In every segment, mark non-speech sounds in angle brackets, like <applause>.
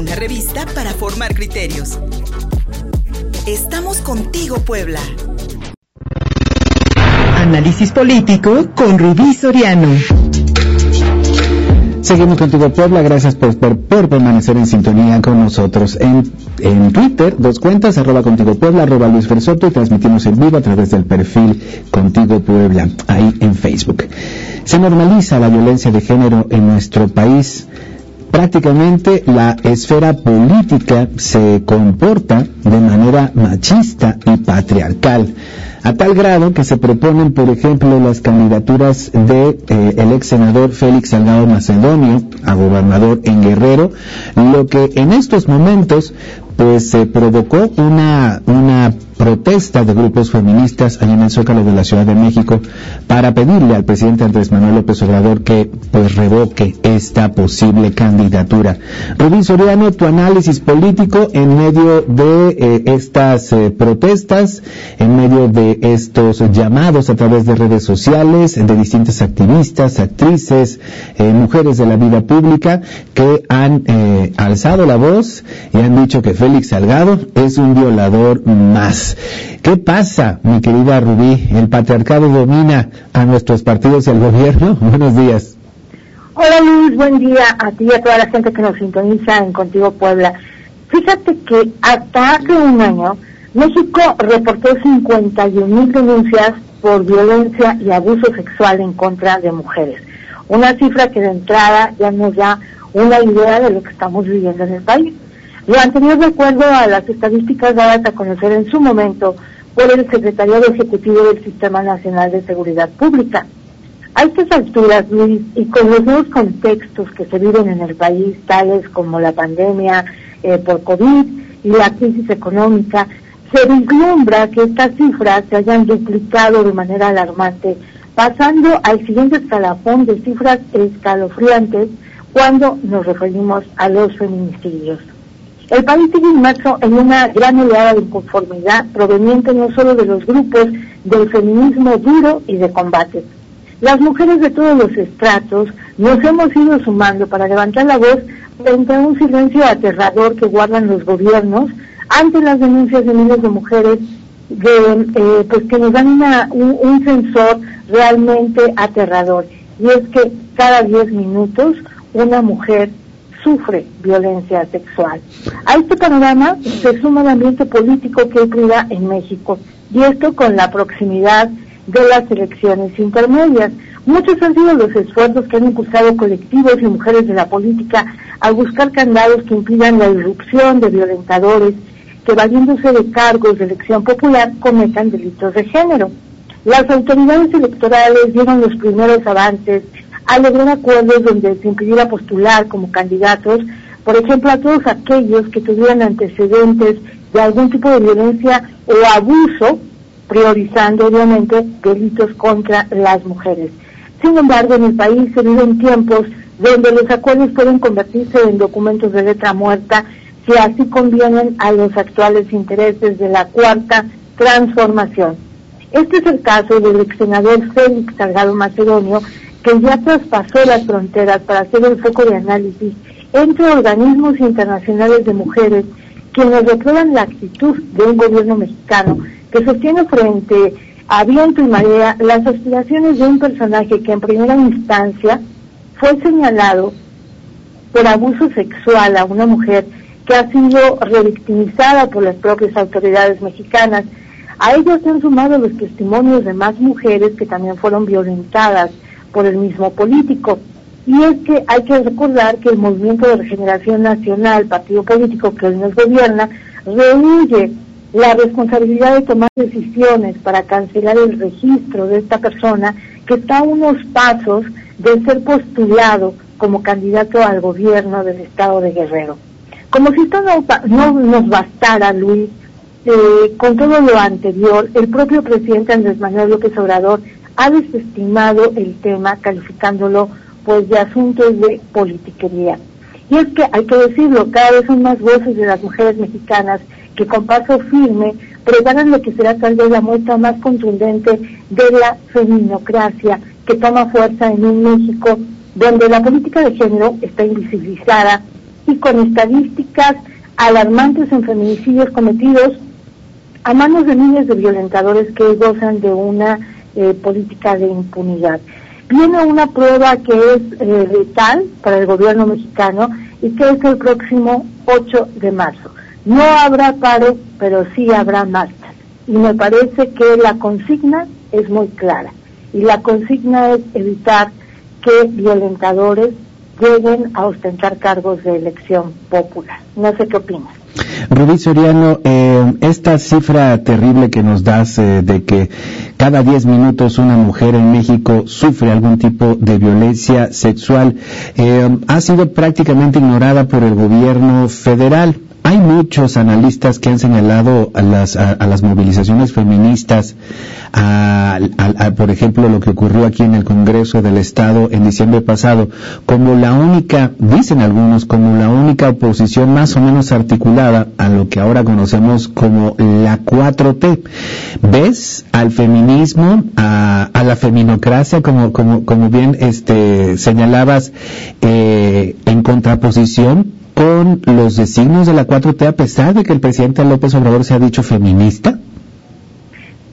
una revista para formar criterios. Estamos contigo, Puebla. Análisis político con Rubí Soriano. Seguimos contigo Puebla, gracias por, permanecer en sintonía con nosotros en, en Twitter, dos cuentas, arroba contigo Puebla, arroba Luis Fersoto y transmitimos en vivo a través del perfil Contigo Puebla, ahí en Facebook. Se normaliza la violencia de género en nuestro país prácticamente la esfera política se comporta de manera machista y patriarcal a tal grado que se proponen, por ejemplo, las candidaturas de eh, el ex senador Félix Salgado Macedonio a gobernador en Guerrero, lo que en estos momentos pues se provocó una, una protesta de grupos feministas allá en el Zócalo de la Ciudad de México para pedirle al presidente Andrés Manuel López Obrador que pues revoque esta posible candidatura. Rubín Soriano, tu análisis político en medio de eh, estas eh, protestas, en medio de estos llamados a través de redes sociales de distintas activistas, actrices, eh, mujeres de la vida pública que han alzado la voz y han dicho que Félix Salgado es un violador más. ¿Qué pasa, mi querida Rubí? ¿El patriarcado domina a nuestros partidos y al gobierno? <laughs> Buenos días. Hola Luis, buen día a ti y a toda la gente que nos sintoniza en Contigo Puebla. Fíjate que hasta hace un año México reportó 51 mil denuncias por violencia y abuso sexual en contra de mujeres. Una cifra que de entrada ya nos da una idea de lo que estamos viviendo en el país. Lo anterior de acuerdo a las estadísticas dadas a conocer en su momento por el Secretariado Ejecutivo del Sistema Nacional de Seguridad Pública. A estas alturas, y con los nuevos contextos que se viven en el país, tales como la pandemia eh, por COVID y la crisis económica, se vislumbra que estas cifras se hayan duplicado de manera alarmante, pasando al siguiente escalafón de cifras escalofriantes cuando nos referimos a los feminicidios. El país sigue inmerso en una gran oleada de inconformidad proveniente no solo de los grupos del feminismo duro y de combate. Las mujeres de todos los estratos nos hemos ido sumando para levantar la voz frente a un silencio aterrador que guardan los gobiernos ante las denuncias de miles de mujeres eh, pues que nos dan un, un sensor realmente aterrador. Y es que cada 10 minutos una mujer sufre violencia sexual. A este panorama se suma el ambiente político que hay en México, y esto con la proximidad de las elecciones intermedias. Muchos han sido los esfuerzos que han impulsado colectivos y mujeres de la política a buscar candados que impidan la irrupción de violentadores que, valiéndose de cargos de elección popular, cometan delitos de género. Las autoridades electorales dieron los primeros avances a lograr acuerdos donde se impidiera postular como candidatos, por ejemplo, a todos aquellos que tuvieran antecedentes de algún tipo de violencia o abuso, priorizando obviamente delitos contra las mujeres. Sin embargo, en el país se viven tiempos donde los acuerdos pueden convertirse en documentos de letra muerta si así convienen a los actuales intereses de la cuarta transformación. Este es el caso del ex senador Félix Salgado Macedonio, que ya traspasó las fronteras para hacer el foco de análisis entre organismos internacionales de mujeres quienes reprueban la actitud de un gobierno mexicano que sostiene frente a viento y las aspiraciones de un personaje que en primera instancia fue señalado por abuso sexual a una mujer que ha sido revictimizada por las propias autoridades mexicanas. A ellos se han sumado los testimonios de más mujeres que también fueron violentadas por el mismo político. Y es que hay que recordar que el Movimiento de Regeneración Nacional, partido político que hoy nos gobierna, rehuye la responsabilidad de tomar decisiones para cancelar el registro de esta persona que está a unos pasos de ser postulado como candidato al gobierno del estado de Guerrero. Como si esto no, nos bastara, Luis, eh, con todo lo anterior, el propio presidente Andrés Manuel López Obrador ha desestimado el tema calificándolo pues de asuntos de politiquería. Y es que hay que decirlo, cada vez son más voces de las mujeres mexicanas que con paso firme preparan lo que será tal vez la muestra más contundente de la feminocracia que toma fuerza en un México donde la política de género está invisibilizada y con estadísticas alarmantes en feminicidios cometidos a manos de miles de violentadores que gozan de una eh, política de impunidad. Viene una prueba que es eh, letal para el gobierno mexicano y que es el próximo 8 de marzo. No habrá paro, pero sí habrá marcha. Y me parece que la consigna es muy clara. Y la consigna es evitar que violentadores lleguen a ostentar cargos de elección popular. No sé qué opinas. Rubí Soriano, eh, esta cifra terrible que nos das eh, de que cada 10 minutos una mujer en México sufre algún tipo de violencia sexual eh, ha sido prácticamente ignorada por el gobierno federal. Hay muchos analistas que han señalado a las, a, las movilizaciones feministas, a, por ejemplo, lo que ocurrió aquí en el Congreso del Estado en diciembre pasado, como la única, dicen algunos, como la única oposición más o menos articulada a lo que ahora conocemos como la 4T. ¿Ves al feminismo, a, la feminocracia, como, como, como bien este, señalabas, eh, en contraposición con los designios de la 4T a pesar de que el presidente López Obrador se ha dicho feminista?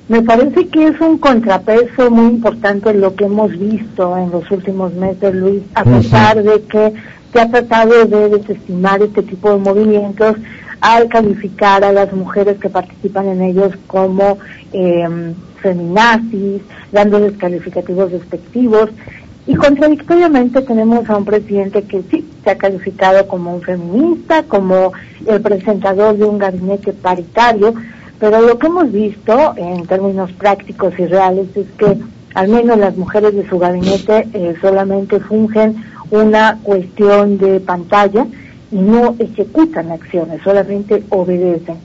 Me parece que es un contrapeso muy importante lo que hemos visto en los últimos meses, Luis, a pesar de que se ha tratado de desestimar este tipo de movimientos al calificar a las mujeres que participan en ellos como eh, feminazis, dándoles calificativos despectivos. Y contradictoriamente tenemos a un presidente que sí se ha calificado como un feminista, como el presentador de un gabinete paritario, pero lo que hemos visto en términos prácticos y reales es que al menos las mujeres de su gabinete eh, solamente fungen una cuestión de pantalla y no ejecutan acciones, solamente obedecen.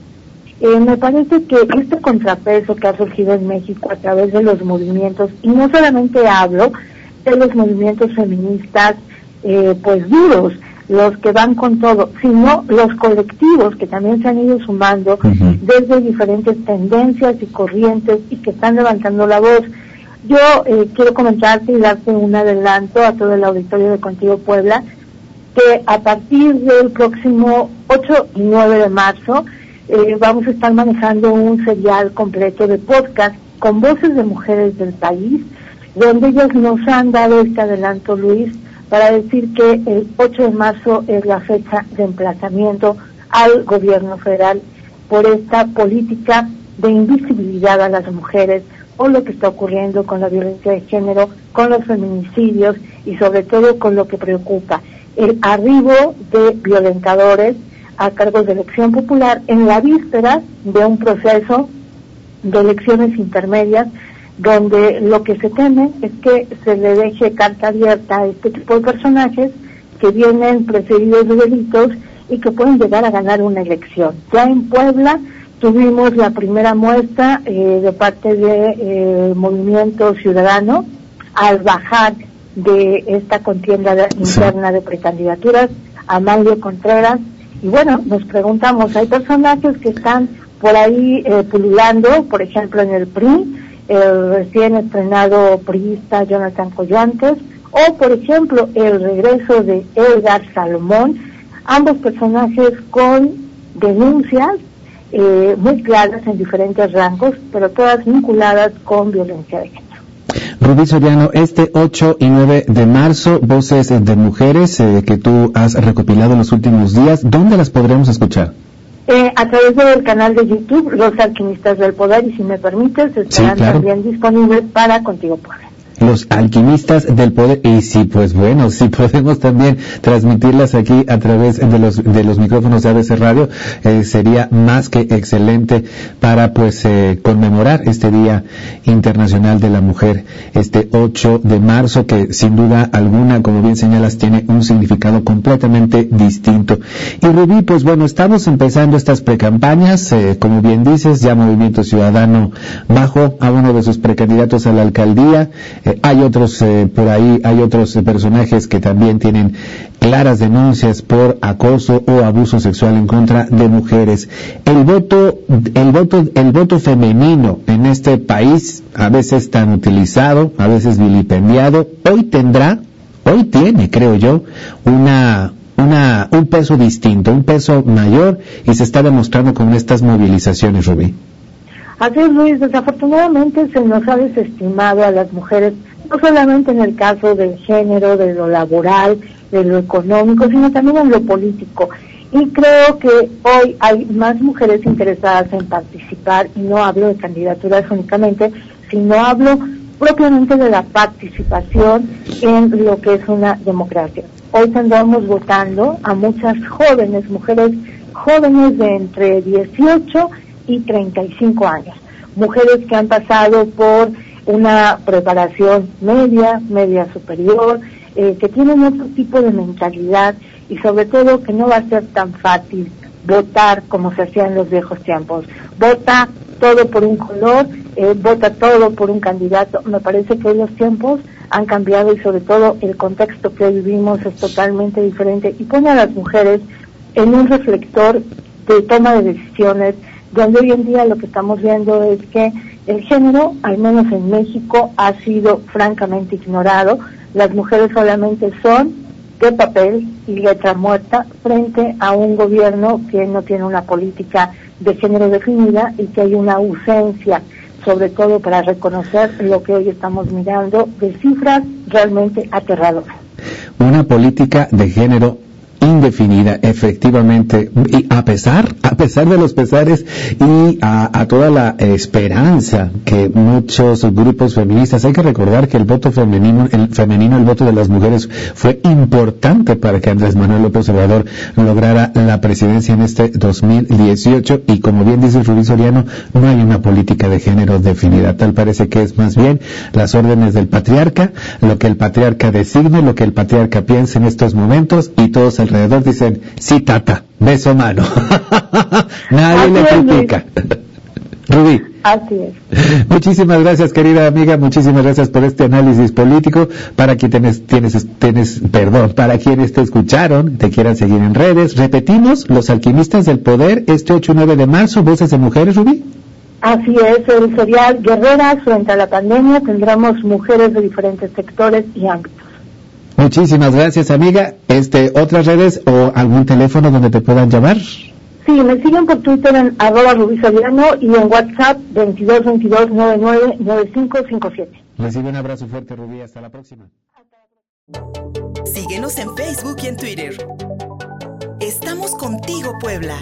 Eh, me parece que este contrapeso que ha surgido en México a través de los movimientos, y no solamente hablo de los movimientos feministas eh, pues duros, los que van con todo, sino los colectivos que también se han ido sumando desde diferentes tendencias y corrientes y que están levantando la voz. Yo eh, quiero comentarte y darte un adelanto a todo el auditorio de Contigo Puebla, que a partir del próximo 8 y 9 de marzo eh, vamos a estar manejando un serial completo de podcast con voces de mujeres del país, donde ellos nos han dado este adelanto, Luis, para decir que el 8 de marzo es la fecha de emplazamiento al gobierno federal por esta política de invisibilidad a las mujeres o lo que está ocurriendo con la violencia de género, con los feminicidios y sobre todo con lo que preocupa, el arribo de violentadores a cargos de elección popular en la víspera de un proceso de elecciones intermedias donde lo que se teme es que se le deje carta abierta a este tipo de personajes que vienen precedidos de delitos y que pueden llegar a ganar una elección. Ya en Puebla tuvimos la primera muestra eh, de parte de, Movimiento Ciudadano al bajar de esta contienda interna de precandidaturas a Mario Contreras y bueno, nos preguntamos, hay personajes que están por ahí eh, pululando, por ejemplo en el PRI, el recién estrenado priista Jonathan Collantes, o por ejemplo el regreso de Edgar Salomón, ambos personajes con denuncias eh, muy claras en diferentes rangos, pero todas vinculadas con violencia de género. Rubí Soriano, este 8 y 9 de marzo, voces de mujeres eh, que tú has recopilado en los últimos días, ¿dónde las podremos escuchar? Eh, a través del canal de YouTube, Los Alquimistas del Poder, y si me permites, estarán también disponibles para Contigo Puebla los alquimistas del poder. Y sí, pues bueno, si <laughs> podemos también transmitirlas aquí a través de los, de los micrófonos de ABC Radio, eh, sería más que excelente para pues eh, conmemorar este Día Internacional de la Mujer, este 8 de marzo, que sin duda alguna, como bien señalas, tiene un significado completamente distinto. Y Rubí, pues bueno, estamos empezando estas precampañas, eh, como bien dices, ya Movimiento Ciudadano bajo a uno de sus precandidatos a la alcaldía, hay otros eh, por ahí, hay otros eh, personajes que también tienen claras denuncias por acoso o abuso sexual en contra de mujeres. El voto, el voto, el voto femenino en este país, a veces tan utilizado, a veces vilipendiado, hoy tendrá, hoy tiene, creo yo, una una, un peso distinto, un peso mayor y se está demostrando con estas movilizaciones, Rubí. Así es, Luis. Desafortunadamente se nos ha desestimado a las mujeres, no solamente en el caso del género, de lo laboral, de lo económico, sino también en lo político. Y creo que hoy hay más mujeres interesadas en participar, y no hablo de candidaturas únicamente, sino hablo propiamente de la participación en lo que es una democracia. Hoy tendremos votando a muchas jóvenes, mujeres jóvenes de entre 18 y 35 años, mujeres que han pasado por una preparación media, media superior, eh, que tienen otro tipo de mentalidad y sobre todo que no va a ser tan fácil votar como se hacía en los viejos tiempos. Vota todo por un color, eh, vota todo por un candidato. Me parece que los tiempos han cambiado y sobre todo el contexto que vivimos es totalmente diferente y pone a las mujeres en un reflector de toma de decisiones, donde hoy en día lo que estamos viendo es que el género, al menos en México, ha sido francamente ignorado. Las mujeres solamente son de papel y letra muerta frente a un gobierno que no tiene una política de género definida y que hay una ausencia, sobre todo para reconocer lo que hoy estamos mirando de cifras realmente aterradoras. Una política de género indefinida, efectivamente, y a pesar, a pesar de los pesares y a, toda la esperanza que muchos grupos feministas, hay que recordar que el voto femenino, el femenino, el voto de las mujeres fue importante para que Andrés Manuel López Obrador lograra la presidencia en este 2018 y como bien dice Rubí Soriano, no hay una política de género definida, tal parece que es más bien las órdenes del patriarca, lo que el patriarca designe, lo que el patriarca piensa en estos momentos y todos el alrededor dicen, sí, tata, beso mano. <laughs> Nadie le critica. Rubí. Así es. Muchísimas gracias, querida amiga. Muchísimas gracias por este análisis político. Para quienes tienes, tienes, perdón, para quienes te escucharon, te quieran seguir en redes. Repetimos, los alquimistas del poder, este 8 y 9 de marzo, voces de mujeres, Rubí. Así es, el serial Guerreras frente a la pandemia tendremos mujeres de diferentes sectores y ámbitos. Muchísimas gracias, amiga. Este, ¿Otras redes o algún teléfono donde te puedan llamar? Sí, me siguen por Twitter en arroba y en WhatsApp 2222999557. Recibe un abrazo fuerte, Rubí. Hasta la próxima. Síguenos en Facebook y en Twitter. Estamos contigo, Puebla.